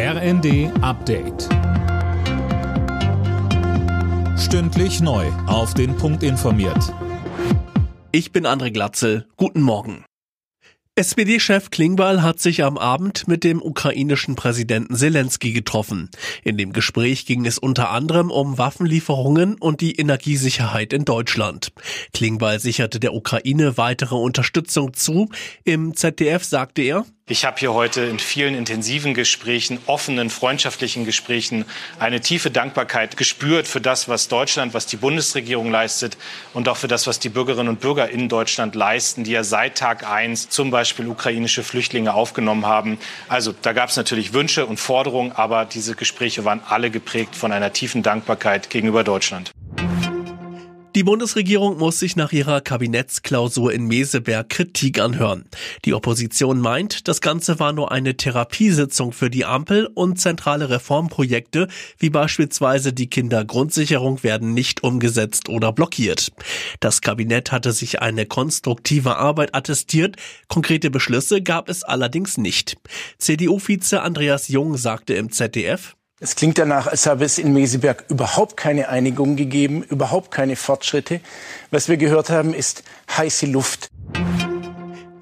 RND Update. Stündlich neu. Auf den Punkt informiert. Ich bin André Glatzel. Guten Morgen. SPD-Chef Klingbeil hat sich am Abend mit dem ukrainischen Präsidenten Zelensky getroffen. In dem Gespräch ging es unter anderem um Waffenlieferungen und die Energiesicherheit in Deutschland. Klingbeil sicherte der Ukraine weitere Unterstützung zu. Im ZDF sagte er, ich habe hier heute in vielen intensiven Gesprächen, offenen, freundschaftlichen Gesprächen eine tiefe Dankbarkeit gespürt für das, was Deutschland, was die Bundesregierung leistet und auch für das, was die Bürgerinnen und Bürger in Deutschland leisten, die ja seit Tag eins zum Beispiel ukrainische Flüchtlinge aufgenommen haben. Also da gab es natürlich Wünsche und Forderungen, aber diese Gespräche waren alle geprägt von einer tiefen Dankbarkeit gegenüber Deutschland. Die Bundesregierung muss sich nach ihrer Kabinettsklausur in Meseberg Kritik anhören. Die Opposition meint, das Ganze war nur eine Therapiesitzung für die Ampel und zentrale Reformprojekte, wie beispielsweise die Kindergrundsicherung, werden nicht umgesetzt oder blockiert. Das Kabinett hatte sich eine konstruktive Arbeit attestiert, konkrete Beschlüsse gab es allerdings nicht. CDU-Vize Andreas Jung sagte im ZDF, es klingt danach, als habe es in Meseberg überhaupt keine Einigung gegeben, überhaupt keine Fortschritte. Was wir gehört haben, ist heiße Luft.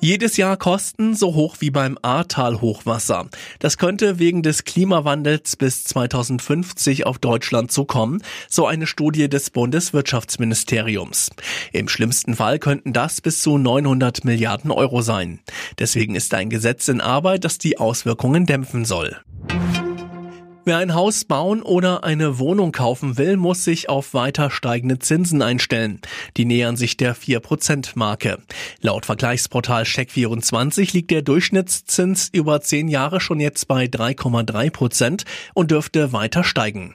Jedes Jahr Kosten so hoch wie beim Ahrtal-Hochwasser. Das könnte wegen des Klimawandels bis 2050 auf Deutschland zukommen, so eine Studie des Bundeswirtschaftsministeriums. Im schlimmsten Fall könnten das bis zu 900 Milliarden Euro sein. Deswegen ist ein Gesetz in Arbeit, das die Auswirkungen dämpfen soll. Wer ein Haus bauen oder eine Wohnung kaufen will, muss sich auf weiter steigende Zinsen einstellen. Die nähern sich der 4%-Marke. Laut Vergleichsportal Check24 liegt der Durchschnittszins über 10 Jahre schon jetzt bei 3,3 Prozent und dürfte weiter steigen.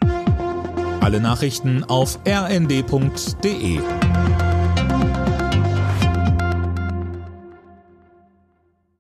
Alle Nachrichten auf rnd.de